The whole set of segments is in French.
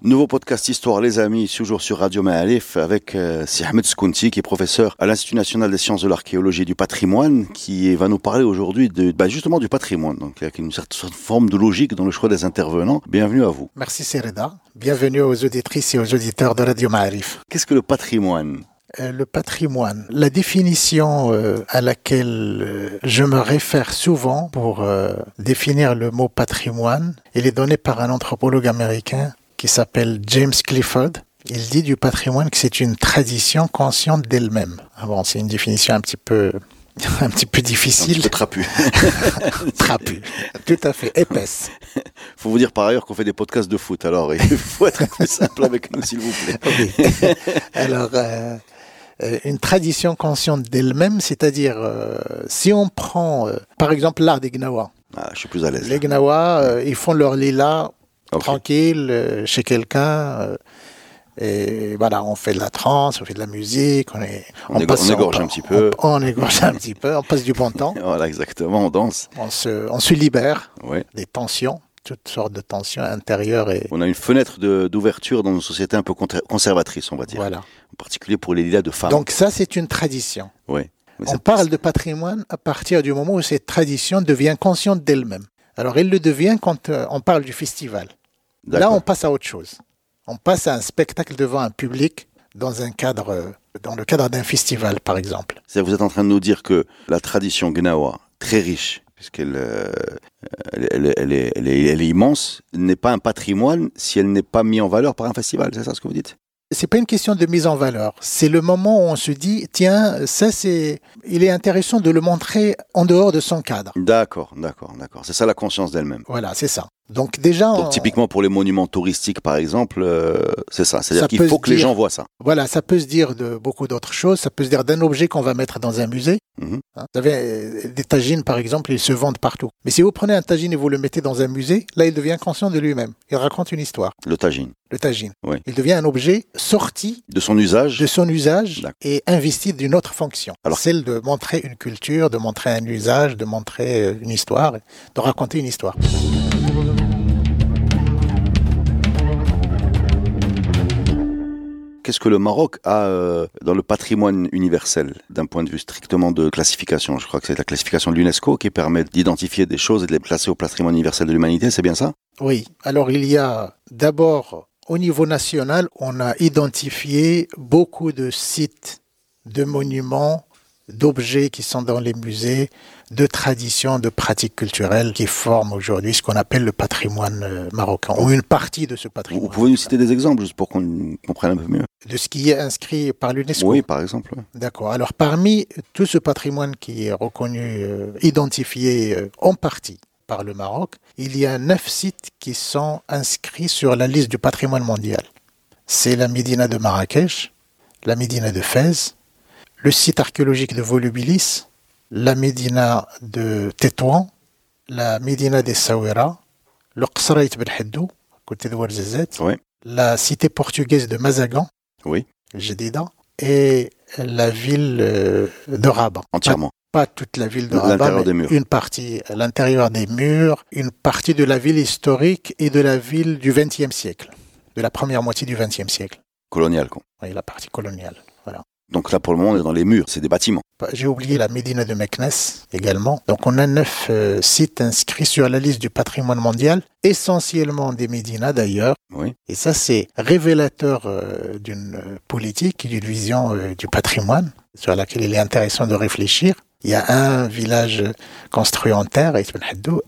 Nouveau podcast Histoire, les amis, toujours sur Radio Ma'alif avec euh, Si Ahmed Skounti, qui est professeur à l'Institut national des sciences de l'archéologie et du patrimoine, qui va nous parler aujourd'hui de, bah, justement du patrimoine. Donc, il y a une certaine forme de logique dans le choix des intervenants. Bienvenue à vous. Merci Sereda. Bienvenue aux auditrices et aux auditeurs de Radio Ma'arif. Qu'est-ce que le patrimoine? Euh, le patrimoine, la définition euh, à laquelle euh, je me réfère souvent pour définir le mot patrimoine, elle est donnée par un anthropologue américain qui s'appelle James Clifford. Il dit du patrimoine que c'est une tradition consciente d'elle-même. Ah bon, c'est une définition un petit peu un petit peu Un petit difficile, peu trapu. trapue, tout à fait épaisse. faut vous dire par ailleurs qu'on fait des podcasts de foot, alors il faut être peu simple avec nous, s'il vous plaît. Alors, euh, euh, une tradition consciente d'elle-même, c'est-à-dire, euh, si on prend, euh, par exemple, l'art des Gnawa. Ah, je suis plus à l'aise. Les Gnawa, ils font leur lila Tranquille euh, chez quelqu'un. euh, et voilà, on fait de la trance, on fait de la musique, on est, On on égorge un petit peu. On, égorge un petit peu, on passe du bon temps, Voilà, exactement, on danse. on se, on se libère Ouais. des tensions, toutes sortes de tensions intérieures et On a une fenêtre d'ouverture dans une société un peu conservatrice, on va dire. voilà. En particulier pour les lilas de femmes. Donc ça, c'est une tradition. Mais On parle de patrimoine à partir du moment où cette tradition devient consciente d'elle-même. Alors, elle le devient quand euh, on parle du festival. Là, on passe à autre chose. On passe à un spectacle devant un public dans un cadre, dans le cadre d'un festival, par exemple. Vous êtes en train de nous dire que la tradition gnawa, très riche, puisqu'elle euh, elle, elle- elle est, elle est- elle est immense, n'est pas un patrimoine si elle n'est pas mise en valeur par un festival. C'est ça ce que vous dites? C'est pas une question de mise en valeur. C'est le moment où on se dit, tiens, ça c'est, il est intéressant de le montrer en dehors de son cadre. D'accord, d'accord, d'accord. C'est ça la conscience d'elle-même. Voilà, c'est ça. Donc déjà, Donc on- typiquement pour les monuments touristiques, par exemple, euh, c'est ça. C'est-à-dire Ça qu'il faut que les gens voient ça. Voilà, ça peut se dire de beaucoup d'autres choses. Ça peut se dire d'un objet qu'on va mettre dans un musée. Mhm. Hein, Vous savez, euh, des tagines, par exemple, ils se vendent partout. Mais si vous prenez un tagine et vous le mettez dans un musée, là, il devient conscient de lui-même. Il raconte une histoire, Le tagine. le tagine. Oui. Il devient un objet sorti De son usage, de son usage D'accord. et investi d'une autre fonction. Alors- Celle de montrer une culture, de montrer un usage, de montrer euh, une histoire, de raconter une histoire. Qu'est-ce que le Maroc a euh, dans le patrimoine universel d'un point de vue strictement de classification? Je crois que c'est la classification de l'UNESCO qui permet d'identifier des choses et de les placer au patrimoine universel de l'humanité, c'est bien ça? Oui, alors il y a d'abord au niveau national, on a identifié beaucoup de sites, de monuments, d'objets qui sont dans les musées, de traditions, de pratiques culturelles qui forment aujourd'hui ce qu'on appelle le patrimoine euh, marocain, ou une partie de ce Vous patrimoine, pouvez nous citer des exemples juste pour qu'on comprenne un peu mieux de ce qui est inscrit par l'UNESCO. Oui, par exemple. D'accord. Alors parmi tout ce patrimoine qui est reconnu, euh, identifié euh, en partie par le Maroc, il y a neuf sites qui sont inscrits sur la liste du patrimoine mondial. C'est la Médina de Marrakech, la Médina de Fès, le site archéologique de Volubilis, la Médina de Tétouan, la Médina des Sawira, le Qsrait Ben Haddou, à côté de Ouarzazate, Oui. la cité portugaise de Mazagan, Oui, Jadida, et la ville euh, de Rabat. entièrement. Pas, pas toute la ville de Rabat, mais une partie à l'intérieur des murs, une partie de la ville historique et de la ville du XXe siècle, de la première moitié du XXe siècle. Colonial. quoi. Oui, la partie coloniale. Donc là, pour le moment, on est dans les murs, c'est des bâtiments. Pas- J'ai oublié la Médina de Meknes également. Donc on a neuf euh, sites inscrits sur la liste du patrimoine mondial, essentiellement des Médinas d'ailleurs. Oui. Et ça, c'est révélateur euh, d'une euh, politique et d'une vision euh, du patrimoine sur laquelle il est intéressant de réfléchir. Il y a un village construit en terre,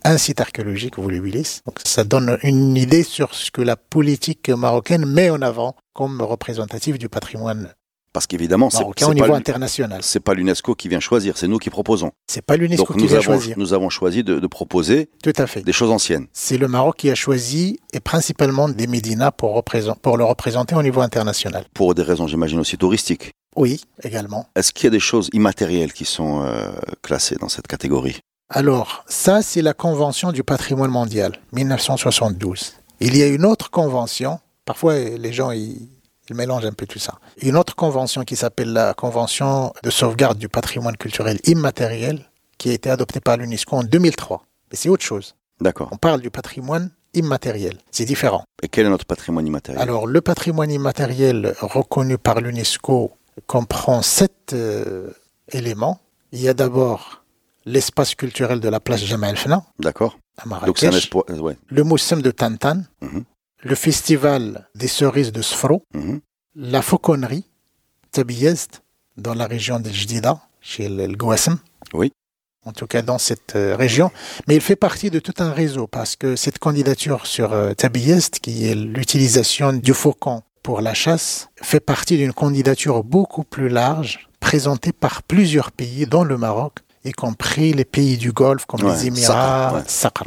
un site archéologique, Volubilis. Donc ça donne une idée sur ce que la politique marocaine met en avant comme représentatif du patrimoine Parce qu'évidemment, c'est au niveau international. c'est pas l'UNESCO qui vient choisir, c'est nous qui proposons. C'est pas l'UNESCO qui nous vient avons, choisir. nous avons choisi de, de proposer Tout à fait. des choses anciennes. C'est le Maroc qui a choisi, et principalement des Médinas pour, le représenter au niveau international. Pour des raisons, j'imagine, aussi touristiques. Oui, également. Est-ce qu'il y a des choses immatérielles qui sont euh, classées dans cette catégorie? Alors, ça, c'est la Convention du patrimoine mondial, 1972. Il y a une autre convention, parfois les gens ils, ils mélangent un peu tout ça. Une autre convention qui s'appelle la Convention de sauvegarde du patrimoine culturel immatériel, qui a été adoptée par l'UNESCO en 2003. Mais c'est autre chose. D'accord. On parle du patrimoine immatériel. C'est différent. Et quel est notre patrimoine immatériel? Alors, le patrimoine immatériel reconnu par l'UNESCO comprend sept euh, éléments. Il y a d'abord l'espace culturel de la place Jamal Fna D'accord. à Donc c'est un Marrakech, espoir. euh, ouais. le Moussem de Tantan, Mhm. Le festival des cerises de Sfro, Mhm. la fauconnerie Tabiyezd dans la région de Jdida, chez le Gouassem. Oui. En tout cas dans cette euh, région. Mais il fait partie de tout un réseau parce que cette candidature sur euh, Tabiyezd, qui est l'utilisation du faucon pour la chasse, fait partie d'une candidature beaucoup plus large, présentée par plusieurs pays, dont le Maroc, y compris les pays du Golfe comme Ouais, les Émirats,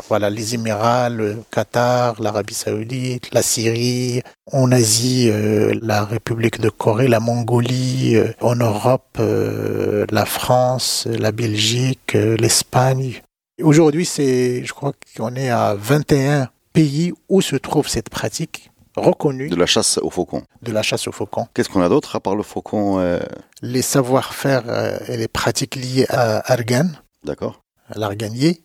voilà, les Émirats, le Qatar, l'Arabie Saoudite, la Syrie, en Asie, euh, la République de Corée, la Mongolie, euh, en Europe, euh, la France, la Belgique, l'Espagne. Aujourd'hui, c'est, je crois qu'on est à 21 pays où se trouve cette pratique reconnue De la chasse au faucon. de la chasse au faucon. Qu'est-ce qu'on a d'autre à part le faucon euh, Les savoir-faire euh, et les pratiques liées à Argan, D'accord. l'arganier.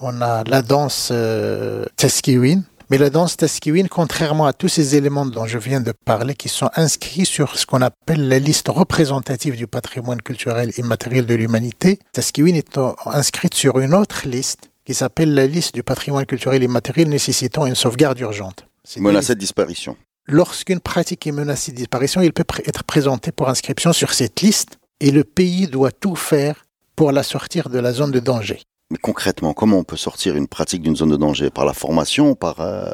On a la danse euh, Teskiwin. Mais la danse Teskiwin, contrairement à tous ces éléments dont je viens de parler, qui sont inscrits sur ce qu'on appelle la liste représentative du patrimoine culturel immatériel de l'humanité, Teskiwin est inscrite sur une autre liste qui s'appelle la liste du patrimoine culturel immatériel nécessitant une sauvegarde urgente. C'est des Menacé de disparition. Lorsqu'une pratique est menacée de disparition, il peut être présenté pour inscription sur cette liste et le pays doit tout faire pour la sortir de la zone de danger. Mais concrètement, comment on peut sortir une pratique d'une zone de danger? Par la formation, par euh,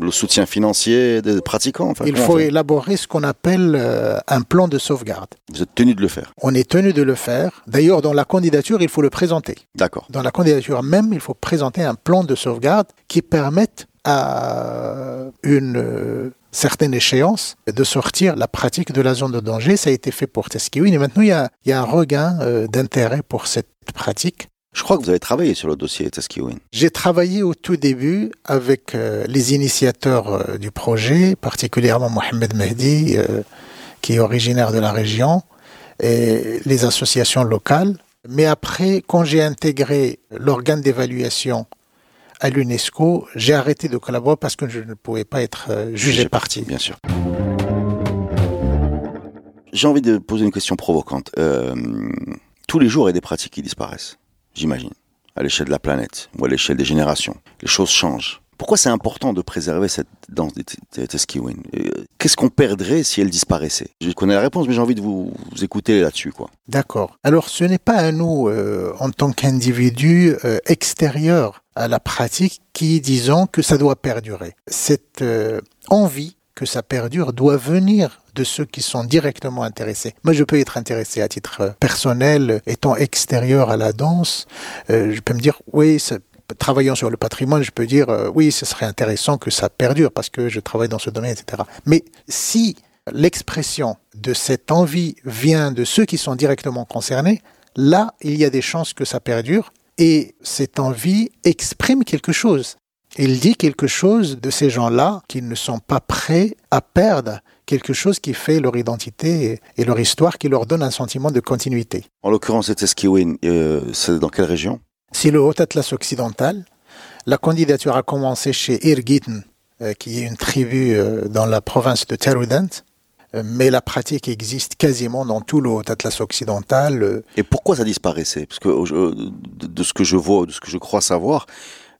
le soutien financier des pratiquants enfin, il faut élaborer ce qu'on appelle euh, un plan de sauvegarde. Vous êtes tenu de le faire? On est tenu de le faire. D'ailleurs, dans la candidature, il faut le présenter. D'accord. Dans la candidature même, il faut présenter un plan de sauvegarde qui permette à une euh, certaine échéance de sortir la pratique de la zone de danger. Ça a été fait pour Teskiwin et maintenant il y a, il y a un regain euh, d'intérêt pour cette pratique. Je crois que vous avez travaillé sur le dossier Teskiwin. J'ai travaillé au tout début avec euh, les initiateurs euh, du projet, particulièrement Mohamed Mehdi, qui est originaire de la région, et les associations locales. Mais après, quand j'ai intégré l'organe d'évaluation à l'UNESCO, j'ai arrêté de collaborer parce que je ne pouvais pas être euh, jugé parti. Bien sûr. J'ai envie de poser une question provocante. Euh, tous les jours, il y a des pratiques qui disparaissent, j'imagine, à l'échelle de la planète ou à l'échelle des générations. Les choses changent. Pourquoi c'est important de préserver cette danse des Teskiwin Euh, Qu'est-ce qu'on perdrait si elle disparaissait? Je connais la réponse, mais j'ai envie de vous, vous écouter là-dessus. quoi. D'accord. Alors, ce n'est pas à nous, euh, en tant qu'individus euh, extérieurs à la pratique, qui disons que ça doit perdurer. Cette euh, envie que ça perdure doit venir de ceux qui sont directement intéressés. Moi, je peux être intéressé à titre euh, personnel, étant extérieur à la danse. Euh, je peux me dire, oui, ça- travaillant sur le patrimoine, je peux dire, oui, ce serait intéressant que ça perdure parce que je travaille dans ce domaine, etc. Mais si l'expression de cette envie vient de ceux qui sont directement concernés, là, il y a des chances que ça perdure et cette envie exprime quelque chose. Il dit quelque chose de ces gens-là qui ne sont pas prêts à perdre quelque chose qui fait leur identité et leur histoire, qui leur donne un sentiment de continuité. En l'occurrence, cette Teskiwin, euh, c'est dans quelle région? C'est le Haut Atlas occidental. La candidature a commencé chez Irgitn, euh, qui est une tribu euh, dans la province de Terudent, mais la pratique existe quasiment dans tout le Haut Atlas occidental. Euh, Et pourquoi ça disparaissait? Parce que euh, de, ce que je vois, de ce que je crois savoir, euh,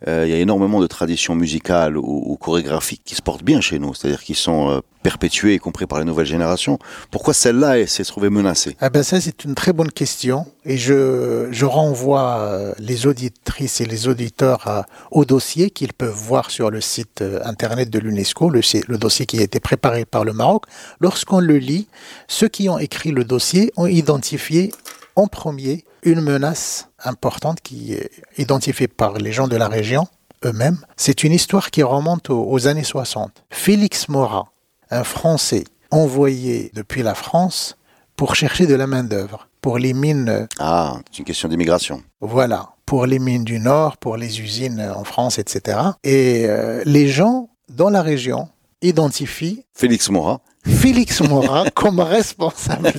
il y a énormément de traditions musicales ou, chorégraphiques qui se portent bien chez nous, c'est-à-dire qui sont euh, perpétuées, y compris par les nouvelles générations. Pourquoi celle-là s'est trouvée menacée? Ah ben ça c'est une très bonne question et je, je renvoie euh, les auditrices et les auditeurs au dossier qu'ils peuvent voir sur le site internet de l'UNESCO, le dossier qui a été préparé par le Maroc. Lorsqu'on le lit, ceux qui ont écrit le dossier ont identifié en premier une menace importante qui est identifiée par les gens de la région eux-mêmes. C'est une histoire qui remonte aux, années 60. Félix Morat, un Français envoyé depuis la France pour chercher de la main-d'œuvre pour les mines. Ah, c'est une question d'immigration. Voilà, pour les mines du Nord, pour les usines en France, etc. Et euh, les gens dans la région identifient Félix Morat Félix Morat comme responsable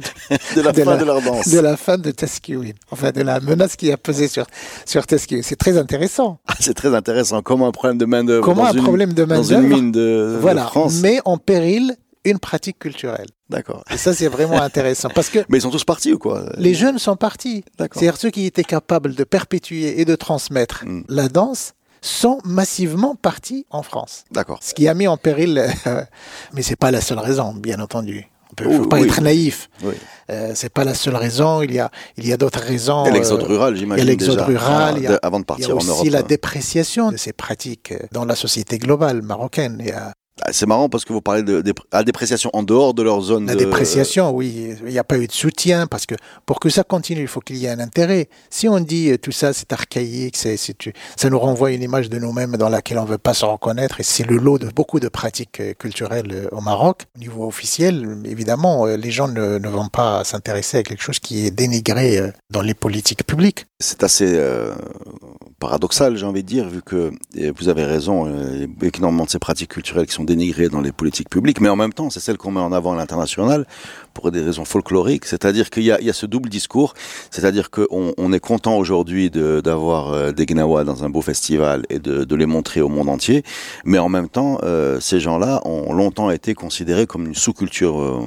de, la fin de leur danse. De la fin de Teskewin. Enfin, de la menace qui a pesé sur, sur. C'est très intéressant. Ah, c'est très intéressant. Comment un problème de main-d'œuvre. Comment un problème de main-d'œuvre. Dans une mine de, voilà, France. met en péril une pratique culturelle. D'accord. Et ça, c'est vraiment intéressant. Parce que. Mais ils sont tous partis ou quoi? Les jeunes sont partis. C'est-à-dire ceux qui étaient capables de perpétuer et de transmettre hmm. la danse sont massivement partis en France. D'accord. Ce qui a mis en péril, euh, mais c'est pas la seule raison, bien entendu. Il ne faut pas être naïf. Oui. Euh, c'est pas la seule raison. Il y a, il y a d'autres raisons. Il y a l'exode euh, rural, j'imagine. Il y a l'exode rural. Ah, il y a, avant de partir il y a aussi la dépréciation de ces pratiques dans la société globale marocaine. Il y a c'est marrant parce que vous parlez de, la dépréciation en dehors de leur zone. La dépréciation, oui. Il n'y a pas eu de soutien parce que pour que ça continue, il faut qu'il y ait un intérêt. Si on dit euh, tout ça, c'est archaïque, c'est, ça nous renvoie une image de nous-mêmes dans laquelle on ne veut pas se reconnaître. Et c'est le lot de beaucoup de pratiques euh, culturelles euh, au Maroc. Au niveau officiel, évidemment, les gens ne, ne vont pas s'intéresser à quelque chose qui est dénigré dans les politiques publiques. C'est assez paradoxal, j'ai envie de dire, vu que vous avez raison, il y a énormément de ces pratiques culturelles qui sont dénigrées dans les politiques publiques, mais en même temps, c'est celle qu'on met en avant à l'international pour des raisons folkloriques, c'est-à-dire qu'il y, y a, ce double discours, c'est-à-dire qu'on on est content aujourd'hui d'avoir euh, des Gnawa dans un beau festival et de, les montrer au monde entier, mais en même temps, euh, ces gens-là ont longtemps été considérés comme une sous-culture, euh,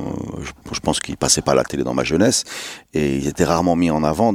je, pense qu'ils passaient pas la télé dans ma jeunesse, et ils étaient rarement mis en avant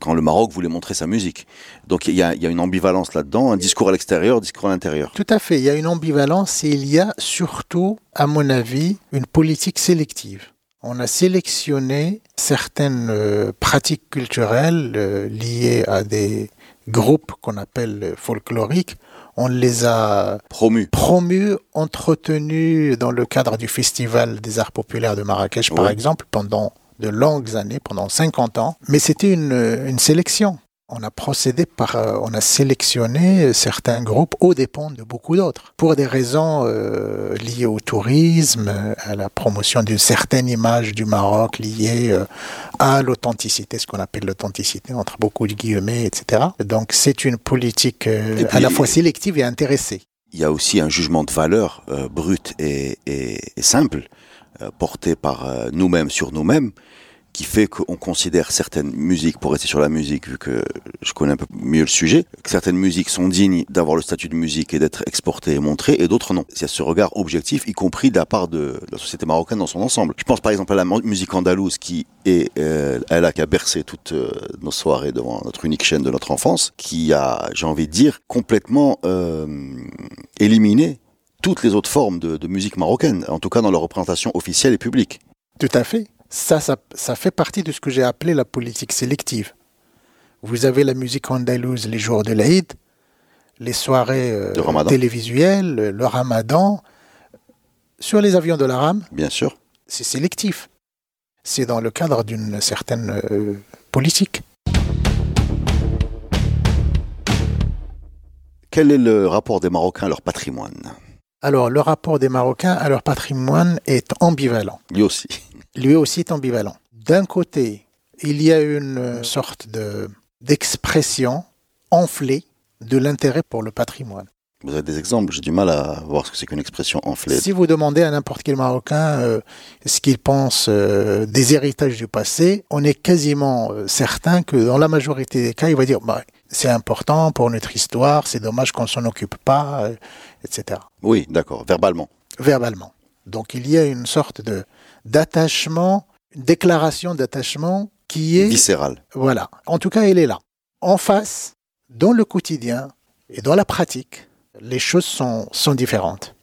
quand le Maroc voulait montrer sa musique. Donc il y a, une ambivalence là-dedans, un discours à l'extérieur, un discours à l'intérieur. Tout à fait, il y a une ambivalence et il y a surtout, à mon avis, une politique sélective. On a sélectionné certaines euh, pratiques culturelles euh, liées à des groupes qu'on appelle folkloriques. On les a promus, promus entretenus dans le cadre du Festival des arts populaires de Marrakech, par exemple, pendant de longues années, pendant 50 ans. Mais c'était une, une sélection on a procédé par, euh, on a sélectionné certains groupes aux dépens de beaucoup d'autres, pour des raisons euh, liées au tourisme, à la promotion d'une certaine image du Maroc liée euh, à l'authenticité, ce qu'on appelle l'authenticité entre beaucoup de guillemets, etc. Donc c'est une politique à la fois sélective et intéressée. Il y a aussi un jugement de valeur brut et, et simple porté par nous-mêmes sur nous-mêmes qui fait qu'on considère certaines musiques, pour rester sur la musique, vu que je connais un peu mieux le sujet, que certaines musiques sont dignes d'avoir le statut de musique et d'être exportées et montrées, et d'autres non. Il y a ce regard objectif, y compris de la part de la société marocaine dans son ensemble. Je pense par exemple à la musique andalouse qui est, euh, elle a qu'à bercer toutes euh, nos soirées devant notre unique chaîne de notre enfance, qui a, j'ai envie de dire, complètement euh, éliminé toutes les autres formes de, de musique marocaine, en tout cas dans leur représentation officielle et publique. Tout à fait. Ça, ça, fait partie de ce que j'ai appelé la politique sélective. Vous avez la musique andalouse les jours de l'Aïd, les soirées euh, télévisuelles, le ramadan, sur les avions de la rame. Bien sûr. C'est sélectif. C'est dans le cadre d'une certaine euh, politique. Quel est le rapport des Marocains à leur patrimoine? Alors, le rapport des Marocains à leur patrimoine est ambivalent. Lui aussi lui aussi est ambivalent. D'un côté, il y a une sorte de, d'expression enflée de l'intérêt pour le patrimoine. Vous avez des exemples J'ai du mal à voir ce que c'est qu'une expression enflée. Si vous demandez à n'importe quel Marocain euh, ce qu'il pense euh, des héritages du passé, on est quasiment euh, certain que dans la majorité des cas, il va dire bah, c'est important pour notre histoire, c'est dommage qu'on s'en occupe pas, etc. Oui, d'accord, verbalement. Verbalement. Donc il y a une sorte de d'attachement, une déclaration d'attachement qui est viscérale. Voilà. En tout cas, elle est là. En face, dans le quotidien, Et dans la pratique, les choses sont, sont différentes.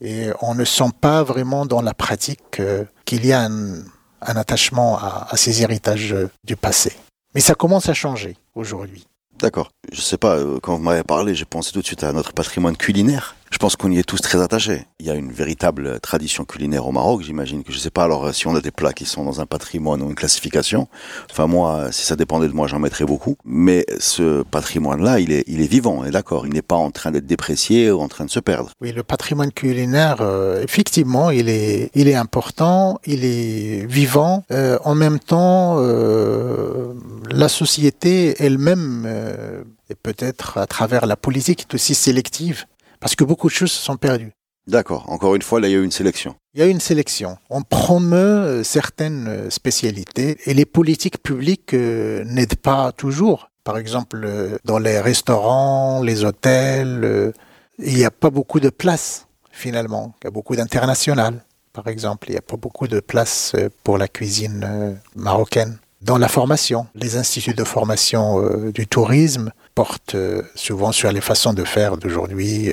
Et on ne sent pas vraiment dans la pratique euh, qu'il y a un, un attachement à, à, ces héritages euh, du passé. Mais ça commence à changer aujourd'hui. D'accord. Je sais pas, euh, quand vous m'avez parlé, j'ai pensé tout de suite à notre patrimoine culinaire. Je pense qu'on y est tous très attachés. Il y a une véritable tradition culinaire au Maroc, j'imagine que je sais pas alors si on a des plats qui sont dans un patrimoine ou une classification. Enfin moi, si ça dépendait de moi, j'en mettrais beaucoup. Mais ce patrimoine-là, il est, il est vivant, on est d'accord. Il n'est pas en train d'être déprécié ou en train de se perdre. Oui, le patrimoine culinaire, euh, effectivement, il est, il est important, il est vivant. Euh, en même temps, euh, la société elle-même, euh, et peut-être à travers la politique, est aussi sélective parce que beaucoup de choses se sont perdues. D'accord. Encore une fois, là, il y a eu une sélection. Il y a eu une sélection. On promeut certaines spécialités et les politiques publiques euh, n'aident pas toujours. Par exemple, euh, dans les restaurants, les hôtels, euh, il n'y a pas beaucoup de place finalement. Il y a beaucoup d'international, par exemple. Il n'y a pas beaucoup de place pour la cuisine marocaine. Dans la formation, les instituts de formation du tourisme portent souvent sur les façons de faire d'aujourd'hui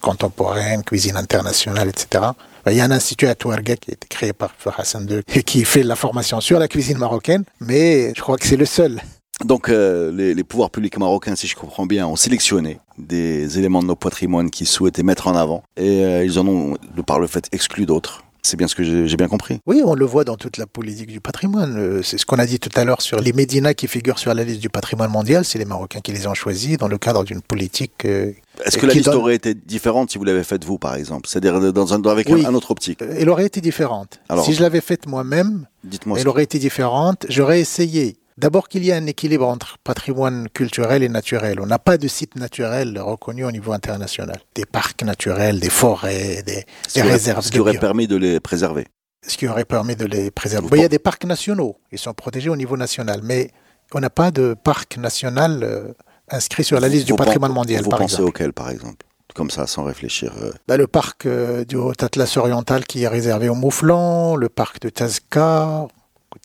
contemporaine, cuisine internationale, etc. Il y a un institut à Touareg qui a été créé par Hassan II et qui fait la formation sur la cuisine marocaine, mais je crois que c'est le seul. Donc euh, les, pouvoirs publics marocains, si je comprends bien, ont sélectionné des éléments de nos patrimoines qu'ils souhaitaient mettre en avant et euh, ils en ont, de par le fait, exclu d'autres. C'est bien ce que j'ai bien compris. Oui, on le voit dans toute la politique du patrimoine. Euh, c'est ce qu'on a dit tout à l'heure sur les médinas qui figurent sur la liste du patrimoine mondial. C'est les Marocains qui les ont choisis dans le cadre d'une politique. Euh, Est-ce que la liste donne... aurait été différente si vous l'avez faite vous, par exemple? C'est-à-dire dans un, avec oui. un autre optique Elle aurait été différente. Alors, si je l'avais faite moi-même, elle aurait été différente. J'aurais essayé D'abord qu'il y a un équilibre entre patrimoine culturel et naturel. On n'a pas de site naturel reconnu au niveau international. Des parcs naturels, des forêts, des, des réserves. Ce qui aurait permis de les préserver. Ce qui aurait permis de les préserver. il y a des parcs nationaux. Ils sont protégés au niveau national. Mais on n'a pas de parc national euh, inscrit sur la liste vous du patrimoine mondial. Vous par pensez exemple. auquel, par exemple? Comme ça, sans réfléchir euh... bah, Le parc euh, du Haut-Atlas oriental qui est réservé aux mouflons, le parc de Tazka,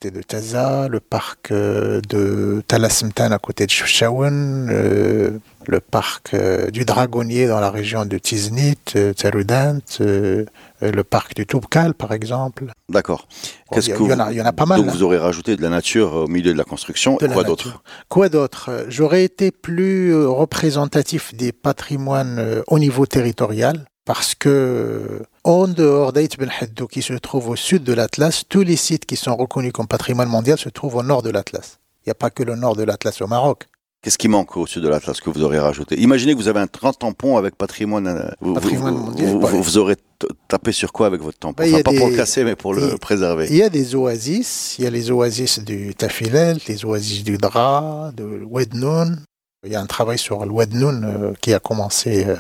côté de Taza, le parc de Talasmtan à côté de Chefchaouen, euh, le parc euh, du Dragonnier dans la région de Tiznit, euh, Tserudant, euh, le parc du Toubkal par exemple. D'accord. Bon, il, y, en a, il y en a pas mal. Donc vous aurez rajouté de la nature au milieu de la construction. De quoi d'autre? Quoi d'autre? J'aurais été plus représentatif des patrimoines au niveau territorial parce que en dehors d'Aït Ben Haddou, qui se trouve au sud de l'Atlas, tous les sites qui sont reconnus comme patrimoine mondial se trouvent au nord de l'Atlas. Il n'y a pas que le nord de l'Atlas au Maroc. Qu'est-ce qui manque au sud de l'Atlas que vous aurez rajouté? Imaginez que vous avez un grand tampon avec patrimoine. Vous, patrimoine vous, mondial. Vous, vous, aurez tapé sur quoi avec votre tampon? Bah, enfin, Pas des, pour le casser, mais pour le préserver. Il y a des oasis. Il y a les oasis du Tafilel, les oasis du Dra, de Wednoun. Il y a un travail sur le Wednoun euh, qui a commencé euh,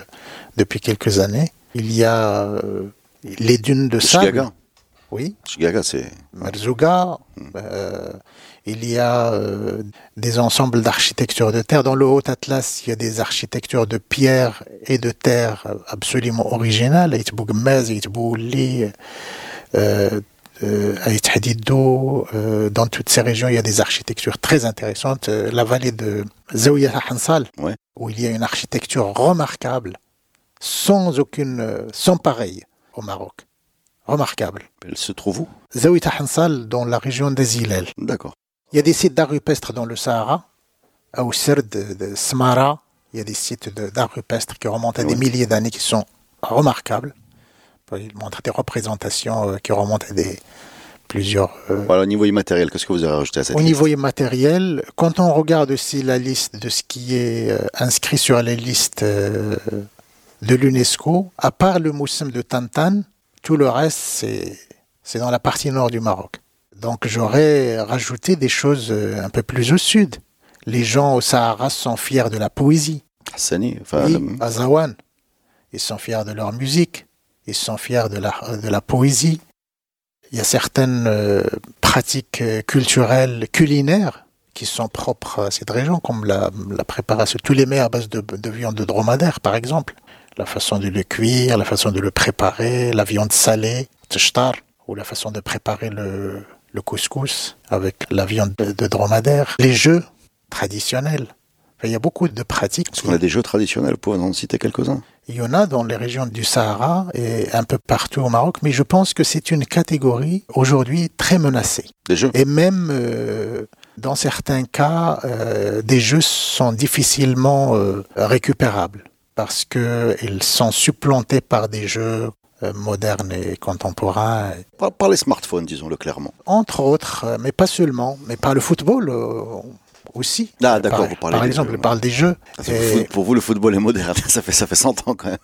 depuis quelques années. Il y a euh, les dunes de sable. Oui. Chigaga, c'est. Marzouga. Hmm. Euh, il y a euh, des ensembles d'architecture de terre. Dans le Haut Atlas, il y a des architectures de pierre et de terre absolument originales. Euh, dans toutes ces régions, il y a des architectures très intéressantes. La vallée de Zawiya Hansal, ouais. où il y a une architecture remarquable, sans aucune, sans pareil au Maroc. Remarquable. Elle se trouve où? Zawiya Hansal, dans la région des Ilel. D'accord. Il y a des sites d'art rupestre dans le Sahara, à Ousserd, de, Smara. Il y a des sites d'art rupestre qui remontent à Oui. des milliers d'années, qui sont remarquables. Ils montrent des représentations euh, qui remontent à des plusieurs. euh, Voilà, au niveau immatériel, qu'est-ce que vous avez rajouté à cette Au liste? niveau immatériel, quand on regarde aussi la liste de ce qui est euh, inscrit sur les listes euh, de l'UNESCO, à part le Moussem de Tantan, tout le reste, c'est c'est dans la partie nord du Maroc. Donc j'aurais rajouté des choses euh, un peu plus au sud. Les gens au Sahara sont fiers de la poésie. Hassani, enfin, Oui, le- à Zawan. Ils sont fiers de leur musique. Ils sont fiers de la, de la poésie. Il y a certaines euh, pratiques euh, culturelles, culinaires, qui sont propres à cette région, comme la, la préparation, tous les mets à base de, de viande de dromadaire, par exemple. La façon de le cuire, la façon de le préparer, la viande salée, tshtar, ou la façon de préparer le, le couscous avec la viande de, de dromadaire. Les jeux traditionnels, il y a beaucoup de pratiques. Parce qu'on a des jeux traditionnels, pour en citer quelques-uns. Il y en a dans les régions du Sahara et un peu partout au Maroc, mais je pense que c'est une catégorie aujourd'hui très menacée. Des jeux Et même euh, dans certains cas, euh, des jeux sont difficilement euh, récupérables parce qu'ils sont supplantés par des jeux euh, modernes et contemporains. par, par les smartphones, disons-le clairement. Entre autres, euh, mais pas seulement, mais par le football euh, aussi. Ah, d'accord, Par, vous parlez par des exemple, jeux, je parle des jeux. Et vous- Pour vous, le football est moderne. Ça fait, ça fait 100 ans quand même.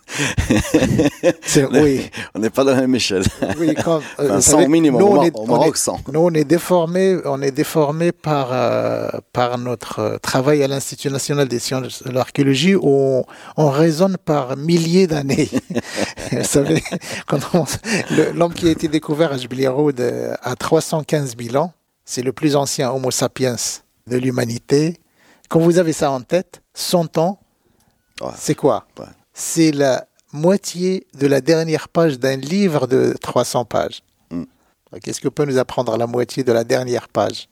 oui, On n'est pas dans la même échelle. oui, quand, euh, Enfin, vous 100 savez, au minimum. nous, on est- au Maroc, 100. Nous, on est déformé, on est déformé par euh, par notre euh, travail à l'Institut national des sciences de l'archéologie où on, on raisonne par milliers d'années. Vous savez, quand l'homme qui a été découvert à Jbiliroud euh, à 315 000 ans, c'est le plus ancien Homo sapiens de l'humanité. Quand vous avez ça en tête, 100 ans, Ouais. c'est quoi? Ouais. C'est la moitié de la dernière page d'un livre de 300 pages. Mm. Qu'est-ce que peut nous apprendre la moitié de la dernière page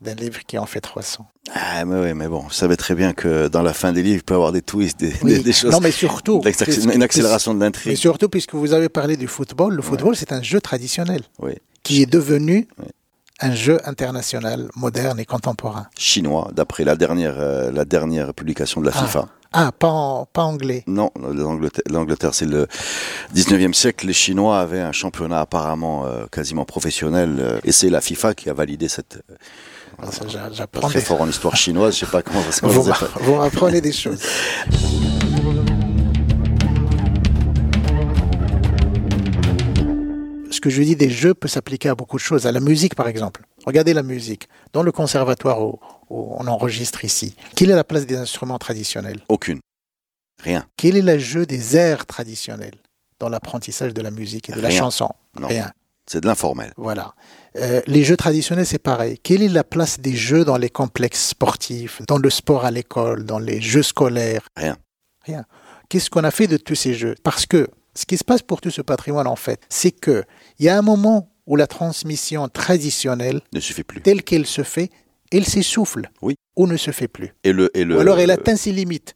d'un livre qui en fait 300 Ah, mais oui, mais bon, vous savez très bien que dans la fin des livres, il peut y avoir des twists, des, Oui. des- des choses. Non, mais surtout, une accélération de Mais l'intrigue. surtout, puisque vous avez parlé du football, le football, c'est un jeu traditionnel Oui. qui est devenu Oui. Un jeu international, moderne et contemporain. Chinois, d'après la dernière, euh, la dernière publication de la Ah. FIFA. Ah, pas, en- pas anglais. Non, l'Angleterre, c'est le 19e siècle. Les Chinois avaient un championnat apparemment euh, quasiment professionnel. euh, et c'est la FIFA qui a validé cette. Ah, J'apprends très des- fort en histoire chinoise, je sais pas comment ça se vous m'apprenez des choses. que je dis des jeux peut s'appliquer à beaucoup de choses, à la musique par exemple. Regardez la musique. Dans le conservatoire où, où on enregistre ici, quelle est la place des instruments traditionnels? Aucune. Rien. Quel est le jeu des airs traditionnels dans l'apprentissage de la musique et de la chanson? Non. Rien. C'est de l'informel. Voilà. Euh, les jeux traditionnels, c'est pareil. Quelle est la place des jeux dans les complexes sportifs, dans le sport à l'école, dans les jeux scolaires? Rien. Rien. Qu'est-ce qu'on a fait de tous ces jeux? Parce que ce qui se passe pour tout ce patrimoine, en fait, c'est que il y a un moment où la transmission traditionnelle, Ne suffit plus. telle qu'elle se fait, elle s'essouffle Oui. ou ne se fait plus. Et le, et le, Ou alors elle atteint ses limites.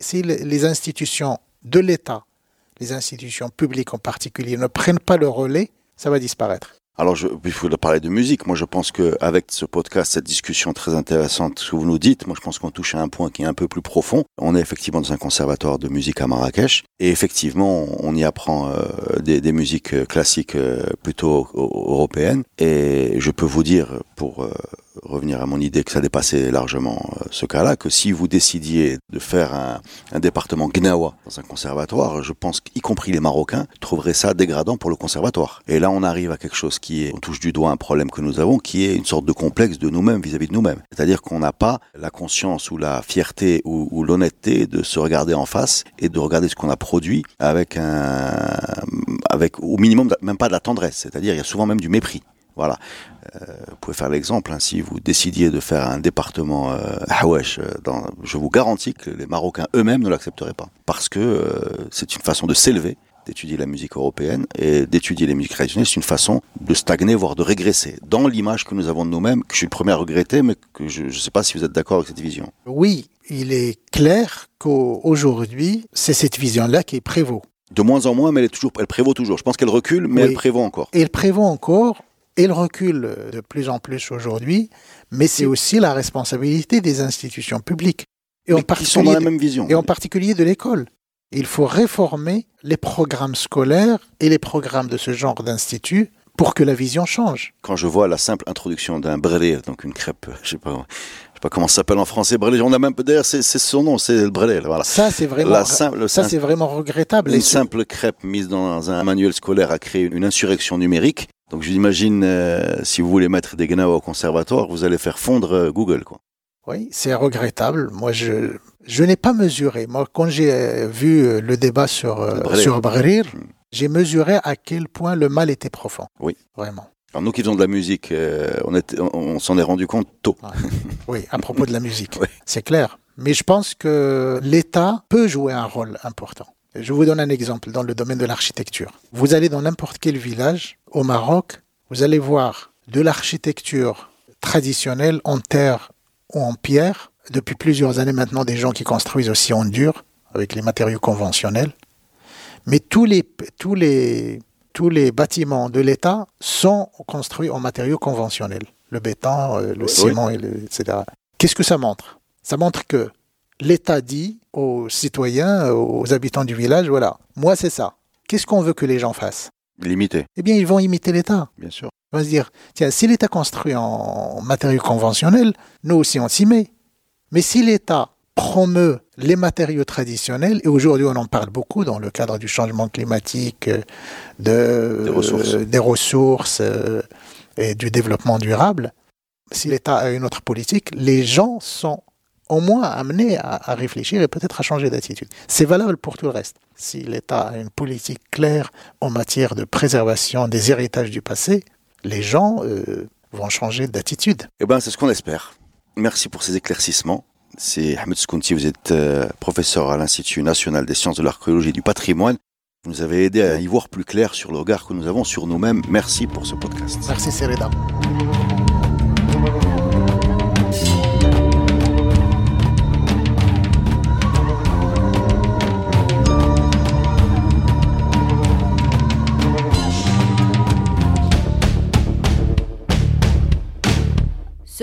Si le- les institutions de l'État, les institutions publiques en particulier, ne prennent pas le relais, ça va disparaître. Alors, je, il faut parler de musique. Moi, je pense que avec ce podcast, cette discussion très intéressante, que vous nous dites, moi, je pense qu'on touche à un point qui est un peu plus profond. On est effectivement dans un conservatoire de musique à Marrakech, et effectivement, on y apprend euh, des, musiques classiques euh, plutôt eu- européennes. Et je peux vous dire, pour euh, revenir à mon idée que ça dépassait largement euh, ce cas-là, que si vous décidiez de faire un, département Gnawa dans un conservatoire, je pense qu'y compris les Marocains trouveraient ça dégradant pour le conservatoire. Et là, on arrive à quelque chose qui est, on touche du doigt un problème que nous avons, qui est une sorte de complexe de nous-mêmes vis-à-vis de nous-mêmes. C'est-à-dire qu'on n'a pas la conscience ou la fierté ou, l'honnêteté de se regarder en face et de regarder ce qu'on a produit avec au minimum même pas de la tendresse. C'est-à-dire, il y a souvent même du mépris. Voilà. Euh, vous pouvez faire l'exemple, hein, si vous décidiez de faire un département euh, Hawesh, euh, dans, je vous garantis que les Marocains eux-mêmes ne l'accepteraient pas. Parce que c'est une façon de s'élever, d'étudier la musique européenne et d'étudier les musiques traditionnelles, c'est une façon de stagner, voire de régresser dans l'image que nous avons de nous-mêmes, que je suis le premier à regretter, mais que je ne sais pas si vous êtes d'accord avec cette vision. Oui, il est clair qu'aujourd'hui, c'est cette vision-là qui prévaut. De moins en moins, mais elle, est toujours, elle prévaut toujours. Je pense qu'elle recule, mais Oui. elle prévaut encore. Et elle prévaut encore, elle recule de plus en plus aujourd'hui, mais c'est aussi la responsabilité des institutions publiques. Et, en qui sont dans particulier, la même vision. et en particulier de l'école. Il faut réformer les programmes scolaires et les programmes de ce genre d'instituts pour que la vision change. quand je vois la simple introduction d'un brelé, donc une crêpe, je sais pas, je sais pas comment ça s'appelle en français, brelé, on a même d'ailleurs c'est c'est son nom, c'est le brelé, voilà. Ça, c'est vraiment, La simple, le ça, simple- c'est vraiment regrettable. une Et simple crêpe mise dans un manuel scolaire a créé une insurrection numérique. Donc j'imagine euh, si vous voulez mettre des gnawa au conservatoire, vous allez faire fondre euh, Google quoi. Oui, c'est regrettable. Moi, je, je n'ai pas mesuré. Moi, quand j'ai euh, vu euh, le débat sur, euh, sur Hmm. j'ai mesuré à quel point le mal était profond. Oui. Vraiment. Alors nous qui faisons de la musique, on, on, on s'en est rendu compte tôt. Oui, à propos de la musique. Oui. C'est clair. Mais je pense que l'État peut jouer un rôle important. Je vous donne un exemple dans le domaine de l'architecture. Vous allez dans n'importe quel village au Maroc, vous allez voir de l'architecture traditionnelle en terre ou en pierre depuis plusieurs années maintenant des gens qui construisent aussi en dur, avec les matériaux conventionnels. Mais tous les, tous les, tous les bâtiments de l'État sont construits en matériaux conventionnels. Le béton, euh, le ciment, et etc. Qu'est-ce que ça montre? Ça montre que l'État dit aux citoyens, aux habitants du village, voilà, moi c'est ça. Qu'est-ce qu'on veut que les gens fassent? Limiter. Eh bien, ils vont imiter l'État. Bien sûr. Ils vont se dire, tiens, si l'État construit en matériaux conventionnels, nous aussi on s'y met. Mais si l'État promeut les matériaux traditionnels, et aujourd'hui on en parle beaucoup dans le cadre du changement climatique, euh, de, des ressources, euh, des ressources euh, et du développement durable, si l'État a une autre politique, les gens sont au moins amenés à, à réfléchir et peut-être à changer d'attitude. C'est valable pour tout le reste. Si l'État a une politique claire en matière de préservation des héritages du passé, les gens euh, vont changer d'attitude. Eh ben, c'est ce qu'on espère. Merci pour ces éclaircissements. C'est Ahmed Skounti, vous êtes euh, professeur à l'Institut national des sciences de l'archéologie et du patrimoine. Vous nous avez aidé à y voir plus clair sur le regard que nous avons sur nous-mêmes. Merci pour ce podcast. Merci Sereda.